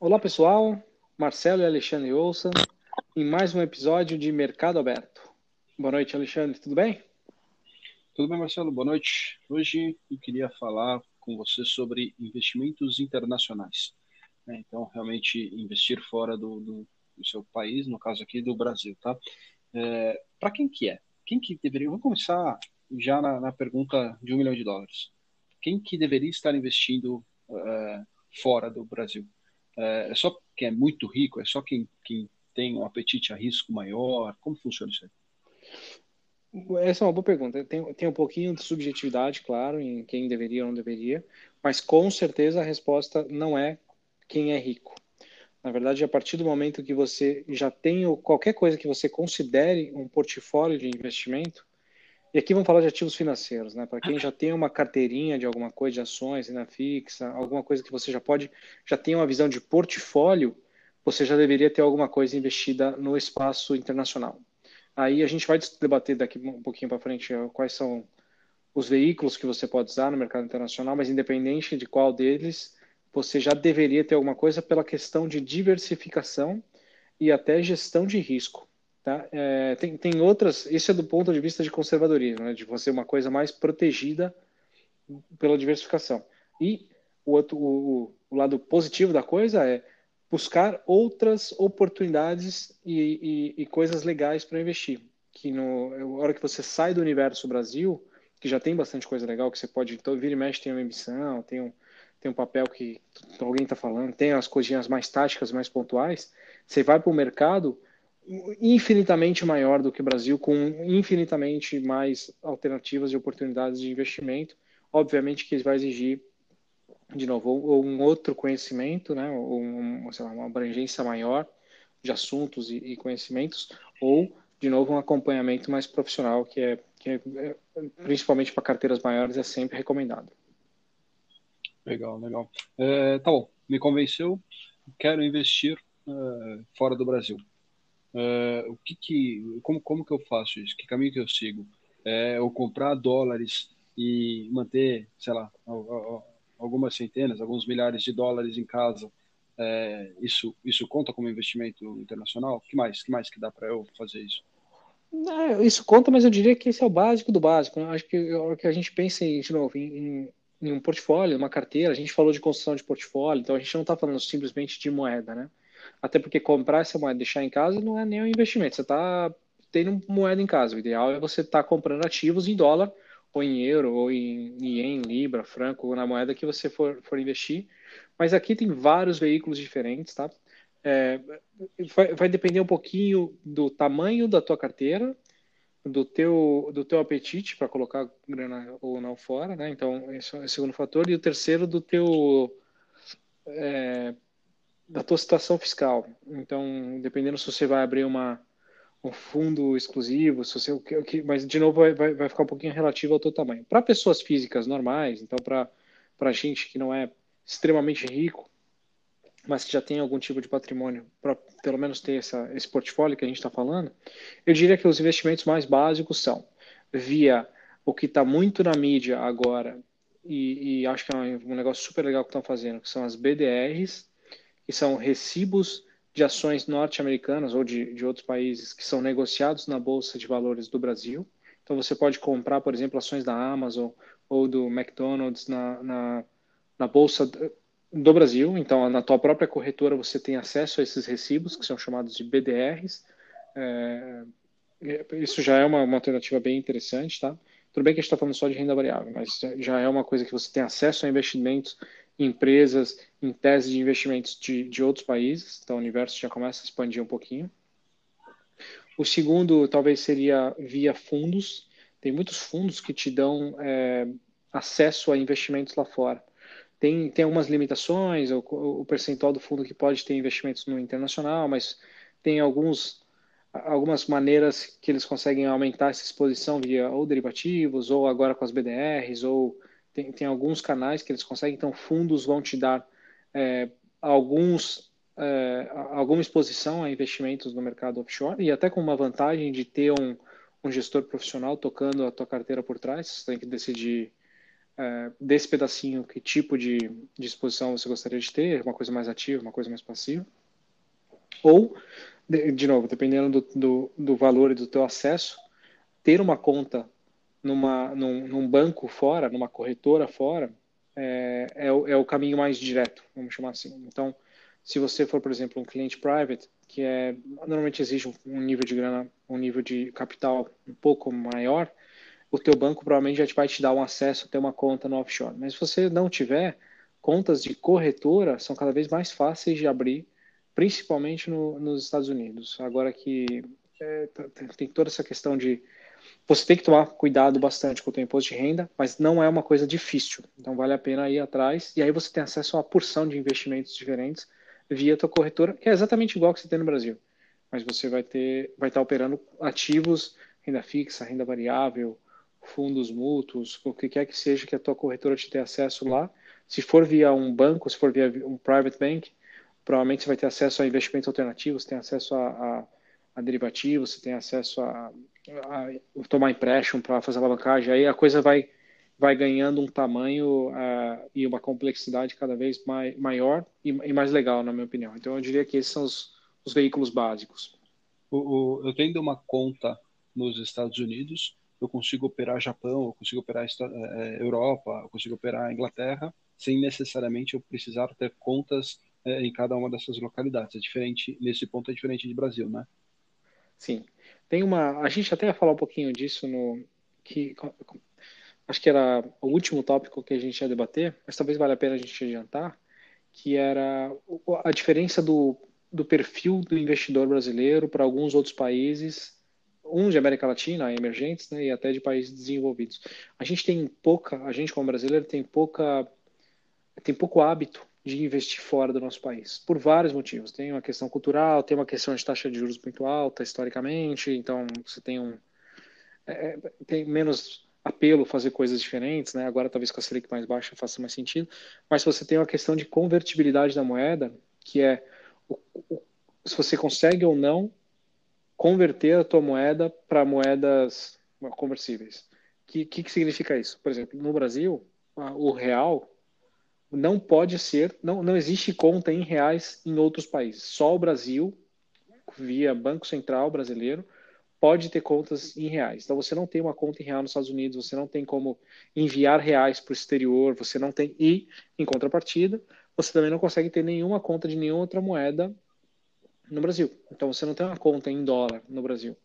Olá pessoal, Marcelo e Alexandre Olson, em mais um episódio de Mercado Aberto. Boa noite, Alexandre, tudo bem? Tudo bem, Marcelo, boa noite. Hoje eu queria falar com você sobre investimentos internacionais. Né? Então, realmente investir fora do, do, do, seu país, no caso aqui do Brasil, tá? É, Para quem que é? Quem que deveria? Vamos começar já na, na, pergunta de um milhão de dólares. Quem que deveria estar investindo uh, fora do Brasil? Uh, é só quem é muito rico? É só quem, quem tem um apetite a risco maior? Como funciona isso aí? Essa é uma boa pergunta. Tem, tem um pouquinho de subjetividade, claro, em quem deveria ou não deveria, mas com certeza a resposta não é quem é rico. Na verdade, a partir do momento que você já tem qualquer coisa que você considere um portfólio de investimento, e aqui vamos falar de ativos financeiros, né? Para quem já tem uma carteirinha de alguma coisa, de ações, renda fixa, alguma coisa que você já pode, já tem uma visão de portfólio, você já deveria ter alguma coisa investida no espaço internacional. Aí a gente vai debater daqui um pouquinho para frente quais são os veículos que você pode usar no mercado internacional, mas independente de qual deles, você já deveria ter alguma coisa pela questão de diversificação e até gestão de risco. Tá? É, tem, tem outras, isso é do ponto de vista de conservadorismo, né? de você uma coisa mais protegida pela diversificação. E o, outro, o, o lado positivo da coisa é buscar outras oportunidades e, e, e coisas legais para investir. Que no, a hora que você sai do universo Brasil, que já tem bastante coisa legal, que você pode, então, vira e mexe, tem uma emissão, tem um, tem um papel que alguém está falando, tem as coisinhas mais táticas, mais pontuais, você vai para o mercado infinitamente maior do que o Brasil, com infinitamente mais alternativas e oportunidades de investimento. Obviamente que vai exigir, de novo, ou um outro conhecimento, né, ou um, lá, uma abrangência maior de assuntos e, conhecimentos, ou, de novo, um acompanhamento mais profissional, que é, que é, é principalmente para carteiras maiores, é sempre recomendado. Legal, legal. É, tá bom, me convenceu, quero investir é, fora do Brasil. É, o que que, como, como que eu faço isso? Que caminho que eu sigo? É, eu comprar dólares e manter, sei lá, algumas centenas, alguns milhares de dólares em casa, é, isso, isso conta como investimento internacional? Que mais, que mais que dá para eu fazer isso? É, isso conta, mas eu diria que esse é o básico do básico. Né? Acho que o que a gente pensa em, de novo, em, em um portfólio, uma carteira, a gente falou de construção de portfólio, então a gente não está falando simplesmente de moeda, né? Até porque comprar essa moeda e deixar em casa não é nem um investimento, você está tendo moeda em casa. O ideal é você estar tá comprando ativos em dólar, ou em euro, ou em ien, libra, franco, ou na moeda que você for, for investir. Mas aqui tem vários veículos diferentes, tá? É, vai, vai depender um pouquinho do tamanho da tua carteira, do teu, do teu apetite para colocar grana ou não fora, né? Então, esse é o segundo fator. E o terceiro, do teu, é, da tua situação fiscal. Então, dependendo se você vai abrir uma, um fundo exclusivo, se você, mas, de novo, vai, vai ficar um pouquinho relativo ao teu tamanho. Para pessoas físicas normais, então, para gente que não é extremamente rico, mas que já tem algum tipo de patrimônio, para pelo menos ter essa, esse portfólio que a gente está falando, eu diria que os investimentos mais básicos são via o que está muito na mídia agora, e, e, acho que é um negócio super legal que estão fazendo, que são as BDRs, que são recibos de ações norte-americanas ou de, de outros países que são negociados na Bolsa de Valores do Brasil. Então você pode comprar, por exemplo, ações da Amazon ou do McDonald's na, na, na Bolsa do Brasil, então na tua própria corretora você tem acesso a esses recibos, que são chamados de BDRs. É, isso já é uma, uma, alternativa bem interessante, tá? Tudo bem que a gente está falando só de renda variável, mas já é uma coisa que você tem acesso a investimentos empresas, em tese de investimentos de, de outros países, então o universo já começa a expandir um pouquinho. O segundo talvez seria via fundos. Tem muitos fundos que te dão é, acesso a investimentos lá fora tem, tem algumas limitações, o, o percentual do fundo que pode ter investimentos no internacional, mas tem alguns, algumas maneiras que eles conseguem aumentar essa exposição via ou derivativos, ou agora com as BDRs, ou tem, tem alguns canais que eles conseguem, então fundos vão te dar é, alguns, é, alguma exposição a investimentos no mercado offshore, e até com uma vantagem de ter um, um gestor profissional tocando a tua carteira por trás, você tem que decidir é, desse pedacinho, que tipo de, de exposição você gostaria de ter, uma coisa mais ativa, uma coisa mais passiva. Ou, de, de novo, dependendo do, do, do, valor e do teu acesso, ter uma conta numa, num, num banco fora, numa corretora fora, é, é, o, é o caminho mais direto, vamos chamar assim. Então, se você for, por exemplo, um cliente private, que é normalmente exige um nível de grana, um nível de capital um pouco maior, o teu banco provavelmente já vai te dar um acesso a ter uma conta no offshore. Mas se você não tiver, contas de corretora são cada vez mais fáceis de abrir, principalmente no, nos Estados Unidos. Agora que é, tem toda essa questão de você tem que tomar cuidado bastante com o teu imposto de renda, mas não é uma coisa difícil. Então vale a pena ir atrás e aí você tem acesso a uma porção de investimentos diferentes via tua corretora, que é exatamente igual que você tem no Brasil. Mas você vai ter, vai estar operando ativos, renda fixa, renda variável, fundos mútuos, o que quer que seja que a tua corretora te dê acesso lá. Se for via um banco, se for via um private bank, provavelmente você vai ter acesso a investimentos alternativos, tem acesso a, a, a derivativos, você tem acesso a tomar empréstimo para fazer alavancagem. Aí a coisa vai vai ganhando um tamanho uh, e uma complexidade cada vez mai, maior e, e, mais legal, na minha opinião. Então, eu diria que esses são os, os veículos básicos. O, o, eu tendo uma conta nos Estados Unidos, eu consigo operar Japão, eu consigo operar é, Europa, eu consigo operar Inglaterra, sem necessariamente eu precisar ter contas é, em cada uma dessas localidades. É diferente, nesse ponto é diferente de Brasil, né? Sim. Tem uma, a gente até ia falar um pouquinho disso no que acho que era o último tópico que a gente ia debater, mas talvez valha a pena a gente adiantar, que era a diferença do, do perfil do investidor brasileiro para alguns outros países um de América Latina, emergentes, né, e até de países desenvolvidos. A gente tem pouca, a gente como brasileiro tem pouca, tem pouco hábito de investir fora do nosso país, por vários motivos. Tem uma questão cultural, tem uma questão de taxa de juros muito alta historicamente, então você tem um é, é tem menos apelo fazer coisas diferentes, né? Agora talvez com a Selic mais baixa faça mais sentido, mas você tem uma questão de convertibilidade da moeda, que é o, o, se você consegue ou não converter a tua moeda para moedas conversíveis. O que, que, que significa isso? Por exemplo, no Brasil, o real não pode ser, não, não existe conta em reais em outros países. Só o Brasil, via Banco Central brasileiro, pode ter contas em reais. Então você não tem uma conta em real nos Estados Unidos, você não tem como enviar reais para o exterior, você não tem e em contrapartida, você também não consegue ter nenhuma conta de nenhuma outra moeda no Brasil. Então você não tem uma conta em dólar no Brasil,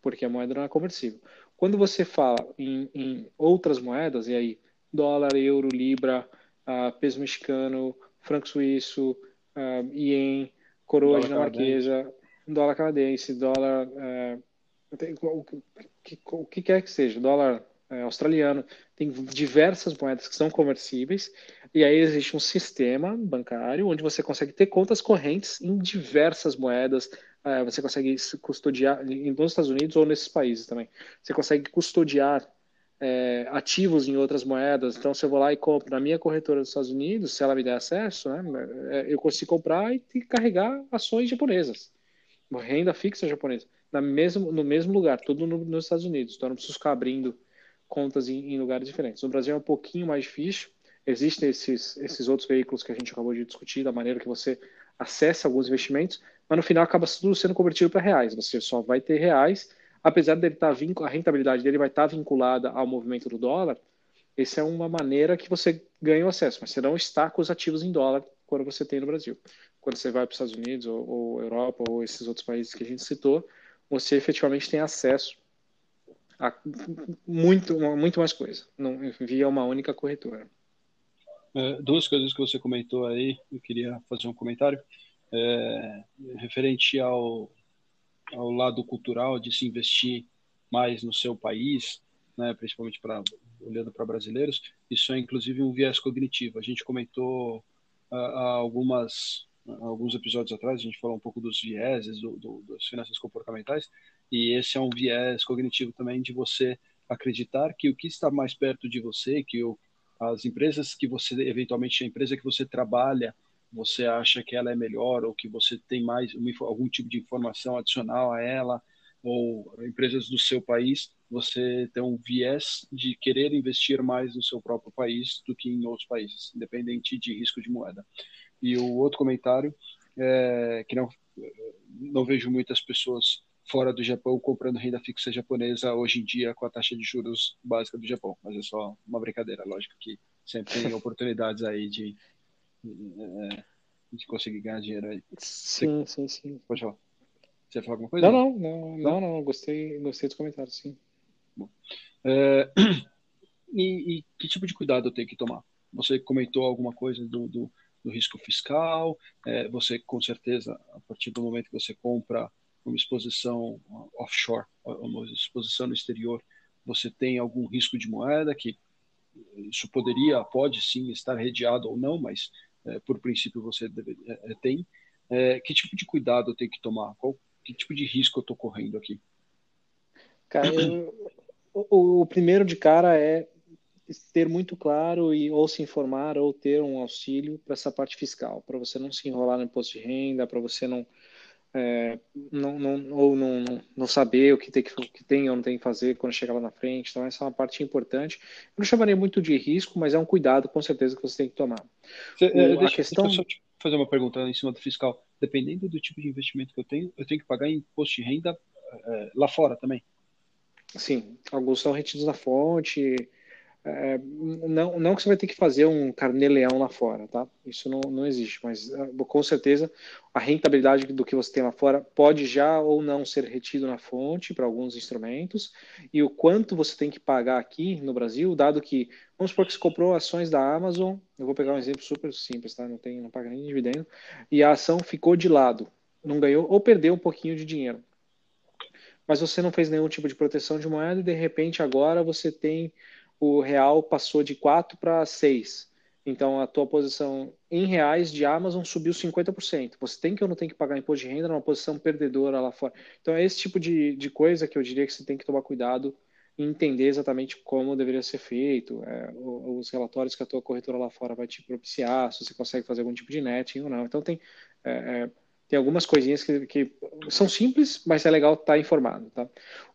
porque a moeda não é conversível. Quando você fala em, em outras moedas, e aí dólar, euro, libra, uh, peso mexicano, franco suíço, uh, ien, coroa dólar dinamarquesa, canadense. dólar canadense, dólar uh, o que, o que quer que seja, dólar é, australiano, tem diversas moedas que são conversíveis, e aí existe um sistema bancário onde você consegue ter contas correntes em diversas moedas, é, você consegue custodiar, nos Estados Unidos ou nesses países também, você consegue custodiar é, ativos em outras moedas, então se eu vou lá e compro na minha corretora dos Estados Unidos, se ela me der acesso, né, é, eu consigo comprar e carregar ações japonesas, renda fixa japonesa na mesmo, no mesmo lugar, tudo no, nos Estados Unidos. Então, eu não preciso ficar abrindo contas em, em, lugares diferentes. No Brasil é um pouquinho mais difícil. Existem esses, esses outros veículos que a gente acabou de discutir, da maneira que você acessa alguns investimentos, mas no final acaba tudo sendo convertido para reais. Você só vai ter reais, apesar dele estar tá a rentabilidade dele vai estar tá vinculada ao movimento do dólar. Essa é uma maneira que você ganha o acesso, mas você não está com os ativos em dólar quando você tem no Brasil. Quando você vai para os Estados Unidos ou, ou Europa ou esses outros países que a gente citou, você efetivamente tem acesso a muito, muito mais coisa, não, via uma única corretora. É, duas coisas que você comentou aí, eu queria fazer um comentário. É, referente ao, ao lado cultural de se investir mais no seu país, né, principalmente para olhando para brasileiros, isso é inclusive um viés cognitivo. A gente comentou há algumas alguns episódios atrás, a gente falou um pouco dos vieses, do, do, das finanças comportamentais, e esse é um viés cognitivo também de você acreditar que o que está mais perto de você, que o, as empresas que você, eventualmente a empresa que você trabalha, você acha que ela é melhor ou que você tem mais algum tipo de informação adicional a ela, ou empresas do seu país, você tem um viés de querer investir mais no seu próprio país do que em outros países, independente de risco de moeda. E o outro comentário é que não, não vejo muitas pessoas fora do Japão comprando renda fixa japonesa hoje em dia com a taxa de juros básica do Japão, mas é só uma brincadeira, lógico que sempre tem oportunidades aí de, é, de conseguir ganhar dinheiro aí. Sim, sim, sim. Pode falar. Você ia falar alguma coisa? Não, não, não, não, não, gostei, gostei dos comentários, sim. Bom. É, e, e, que tipo de cuidado eu tenho que tomar? Você comentou alguma coisa do, do, do risco fiscal, é, você com certeza, a partir do momento que você compra uma exposição offshore, uma exposição no exterior, você tem algum risco de moeda que isso poderia, pode sim estar redeado ou não, mas é, por princípio você deve, é, tem. É, que tipo de cuidado eu tenho que tomar? Qual, que tipo de risco eu estou correndo aqui? Cara, o, o, primeiro de cara é ter muito claro e ou se informar ou ter um auxílio para essa parte fiscal, para você não se enrolar no imposto de renda, para você não é, não, não, ou não, não saber o que tem, que, que tem ou não tem que fazer quando chegar lá na frente. Então, essa é uma parte importante. Eu não chamaria muito de risco, mas é um cuidado, com certeza, que você tem que tomar. Você, o, deixa, a questão... Deixa eu só fazer uma pergunta em cima do fiscal. Dependendo do tipo de investimento que eu tenho, eu tenho que pagar imposto de renda é, lá fora também? Sim, alguns são retidos na fonte, é, não, não que você vai ter que fazer um carnê-leão lá fora, tá? Isso não, não existe, mas é, com certeza a rentabilidade do que você tem lá fora pode já ou não ser retido na fonte para alguns instrumentos, e o quanto você tem que pagar aqui no Brasil, dado que, vamos supor que você comprou ações da Amazon, eu vou pegar um exemplo super simples, tá? Não, tem, não paga nem dividendo, e a ação ficou de lado, não ganhou ou perdeu um pouquinho de dinheiro. Mas você não fez nenhum tipo de proteção de moeda e de repente agora você tem o real passou de 4 para 6. Então, a tua posição em reais de Amazon subiu 50%. Você tem que ou não tem que pagar imposto de renda numa posição perdedora lá fora. Então, é esse tipo de, de coisa que eu diria que você tem que tomar cuidado e entender exatamente como deveria ser feito, é, os relatórios que a tua corretora lá fora vai te propiciar, se você consegue fazer algum tipo de netting ou não. Então, tem, é, é, tem algumas coisinhas que, que, são simples, mas é legal estar informado. Tá?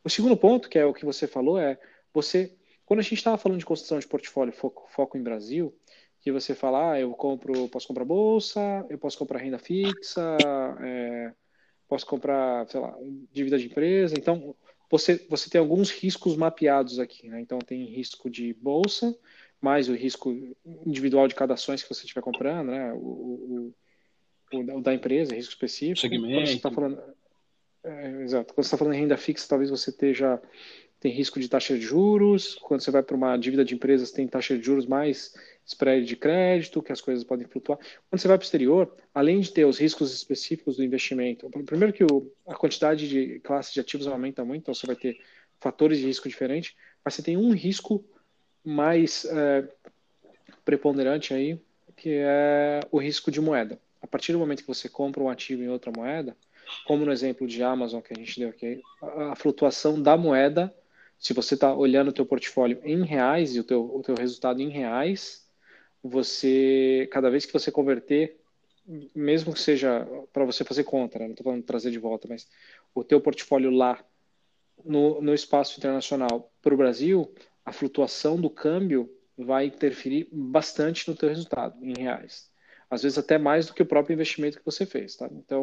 O segundo ponto, que é o que você falou, é você quando a gente estava falando de construção de portfólio foco, foco em Brasil, que você fala, ah, eu compro, posso comprar bolsa, eu posso comprar renda fixa, é, posso comprar, sei lá, dívida de empresa. Então, você, você tem alguns riscos mapeados aqui, né? Então, tem risco de bolsa, mais o risco individual de cada ações que você estiver comprando, né? O, o, o, da empresa, risco específico. Segmento. Quando você está falando, é, exato. Quando você está falando em renda fixa, talvez você esteja tem risco de taxa de juros. Quando você vai para uma dívida de empresas, tem taxa de juros mais spread de crédito, que as coisas podem flutuar. Quando você vai para o exterior, além de ter os riscos específicos do investimento, primeiro que o, a quantidade de classes de ativos aumenta muito, então você vai ter fatores de risco diferentes, mas você tem um risco mais é, preponderante aí, que é o risco de moeda. A partir do momento que você compra um ativo em outra moeda, como no exemplo de Amazon que a gente deu aqui, a flutuação da moeda se você está olhando o teu portfólio em reais e o teu, o teu resultado em reais, você, cada vez que você converter, mesmo que seja para você fazer conta, né? não estou falando trazer de volta, mas o teu portfólio lá no, no espaço internacional para o Brasil, a flutuação do câmbio vai interferir bastante no teu resultado em reais. Às vezes até mais do que o próprio investimento que você fez, tá? Então,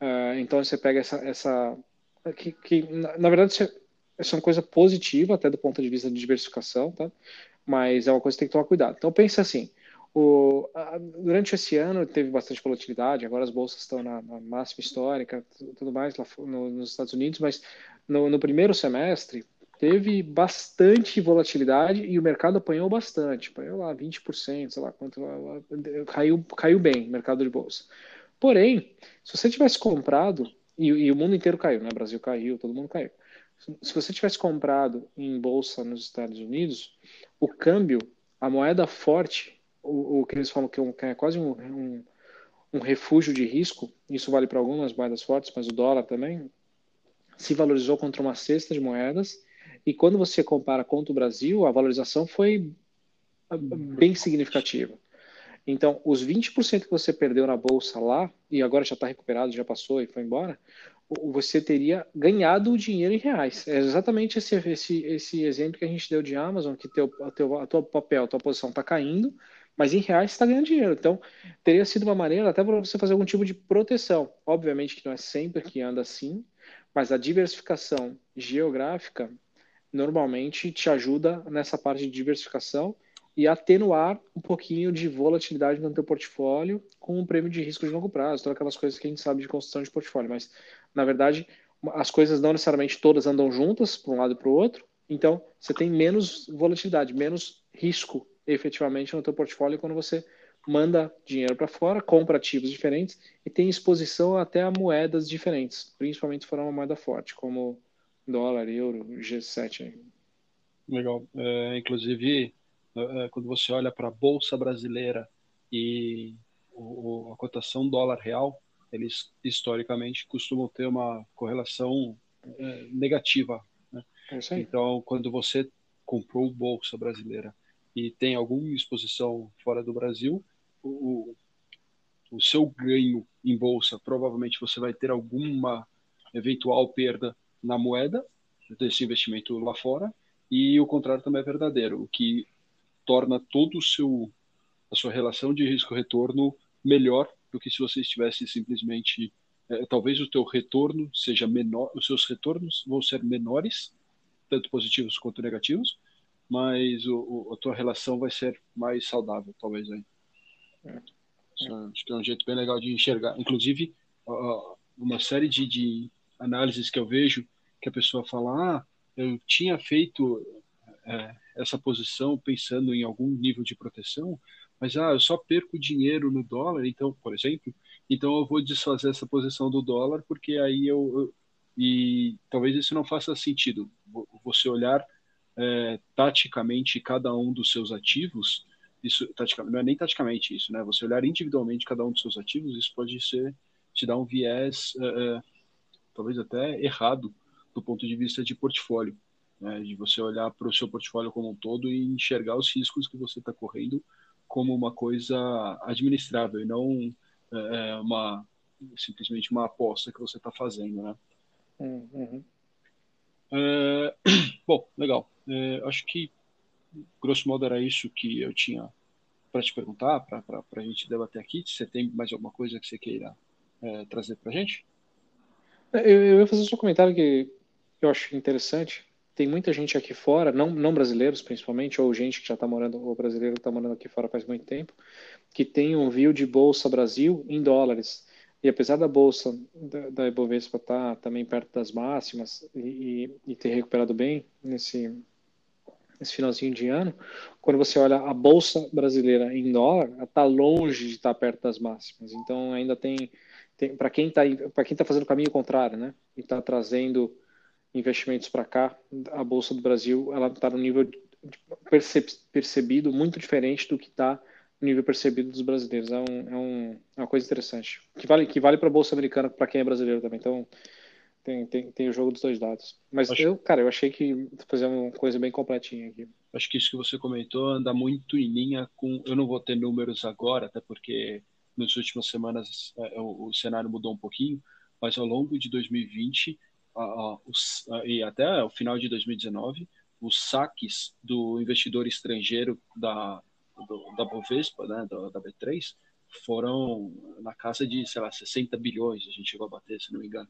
uh, então você pega essa, essa que, que na, na verdade você essa é uma coisa positiva, até do ponto de vista de diversificação, tá? Mas é uma coisa que tem que tomar cuidado. Então, pense assim: o, a, durante esse ano teve bastante volatilidade, agora as bolsas estão na, na máxima histórica, tudo mais lá no, nos Estados Unidos, mas no, no, primeiro semestre teve bastante volatilidade e o mercado apanhou bastante, apanhou lá 20%, sei lá quanto, caiu, caiu bem o mercado de bolsa. Porém, se você tivesse comprado, e, e o mundo inteiro caiu, né? O Brasil caiu, todo mundo caiu se você tivesse comprado em bolsa nos Estados Unidos, o câmbio, a moeda forte, o, o que eles falam que é, que é quase um, um, um, refúgio de risco, isso vale para algumas moedas fortes, mas o dólar também, se valorizou contra uma cesta de moedas. E quando você compara contra o Brasil, a valorização foi bem significativa. Então, os 20% que você perdeu na bolsa lá, e agora já está recuperado, já passou e foi embora, você teria ganhado o dinheiro em reais. É exatamente esse, esse, esse exemplo que a gente deu de Amazon, que teu, teu, a tua papel, a tua posição está caindo, mas em reais está ganhando dinheiro. Então, teria sido uma maneira até para você fazer algum tipo de proteção. Obviamente que não é sempre que anda assim, mas a diversificação geográfica normalmente te ajuda nessa parte de diversificação e atenuar um pouquinho de volatilidade no teu portfólio com um prêmio de risco de longo prazo, todas aquelas coisas que a gente sabe de construção de portfólio. Mas, na verdade, as coisas não necessariamente todas andam juntas, para um lado e para o outro, então você tem menos volatilidade, menos risco efetivamente no teu portfólio quando você manda dinheiro para fora, compra ativos diferentes e tem exposição até a moedas diferentes, principalmente se for uma moeda forte, como dólar, euro, G7. Legal. É, inclusive, quando você olha para a Bolsa Brasileira e o, a cotação dólar real, eles historicamente costumam ter uma correlação é, negativa. Né? É então, quando você comprou Bolsa Brasileira e tem alguma exposição fora do Brasil, o, o seu ganho em bolsa, provavelmente você vai ter alguma eventual perda na moeda desse investimento lá fora, e o contrário também é verdadeiro, o que torna todo o seu a sua relação de risco-retorno melhor do que se você estivesse simplesmente é, talvez o teu retorno seja menor, os seus retornos vão ser menores, tanto positivos quanto negativos, mas o, o, a tua relação vai ser mais saudável, talvez aí. É. Acho que é um jeito bem legal de enxergar. Inclusive, uma série de, de análises que eu vejo que a pessoa fala, ah, eu tinha feito é, essa posição pensando em algum nível de proteção, mas ah, eu só perco dinheiro no dólar, então, por exemplo, então eu vou desfazer essa posição do dólar porque aí eu, eu e talvez isso não faça sentido. Você olhar é, taticamente cada um dos seus ativos, isso taticamente, não é nem taticamente isso, né? Você olhar individualmente cada um dos seus ativos, isso pode ser te dar um viés é, é, talvez até errado do ponto de vista de portfólio, né? de você olhar para o seu portfólio como um todo e enxergar os riscos que você está correndo como uma coisa administrável e não é, é uma simplesmente uma aposta que você está fazendo, né? Uhum. É, bom, legal. É, acho que, grosso modo, era isso que eu tinha para te perguntar, para a gente debater aqui. Você tem mais alguma coisa que você queira é, trazer para a gente? É, eu, eu ia fazer só um comentário que eu acho interessante. Tem muita gente aqui fora, não, não brasileiros principalmente, ou gente que já está morando, ou brasileiro que está morando aqui fora faz muito tempo, que tem um view de Bolsa Brasil em dólares. E apesar da bolsa da, da Ibovespa estar tá também perto das máximas e, e, ter recuperado bem nesse, nesse finalzinho de ano, quando você olha a bolsa brasileira em dólar, está longe de estar tá perto das máximas. Então ainda tem, tem para quem está quem tá fazendo o caminho contrário, né, e está trazendo investimentos para cá, a bolsa do Brasil ela está no nível percebido muito diferente do que está no nível percebido dos brasileiros. É, um, é, um, é uma coisa interessante. Que vale, que vale para a Bolsa Americana para quem é brasileiro também. Então, tem, tem, tem o jogo dos dois lados. Mas acho... eu, cara, eu achei que fazer uma coisa bem completinha aqui. Acho que isso que você comentou anda muito em linha com. Eu não vou ter números agora, até porque nas últimas semanas é, o, o cenário mudou um pouquinho, mas ao longo de 2020 e até o final de 2019, os saques do investidor estrangeiro da, do, da Bovespa, né, da, da B3, foram na casa de, sei lá, 60 bilhões, a gente chegou a bater, se não me engano.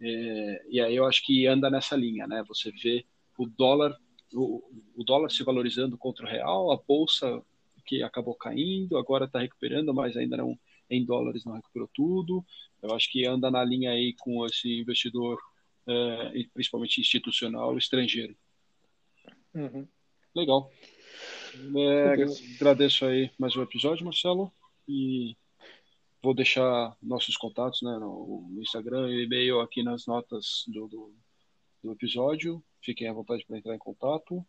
É, e aí eu acho que anda nessa linha, né? Você vê o dólar, o, o dólar se valorizando contra o real, a bolsa que acabou caindo, agora está recuperando, mas ainda não em dólares não recuperou tudo. Eu acho que anda na linha aí com esse investidor, é, principalmente institucional, estrangeiro. Uhum. Legal. É, agradeço aí mais um episódio, Marcelo, e Vou deixar nossos contatos né, no Instagram e e-mail aqui nas notas do, do, do episódio. Fiquem à vontade para entrar em contato.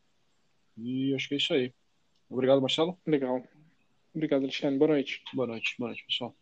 E acho que é isso aí. Obrigado, Marcelo. Legal. Obrigado, Alexandre. Boa noite. Boa noite. Boa noite, pessoal.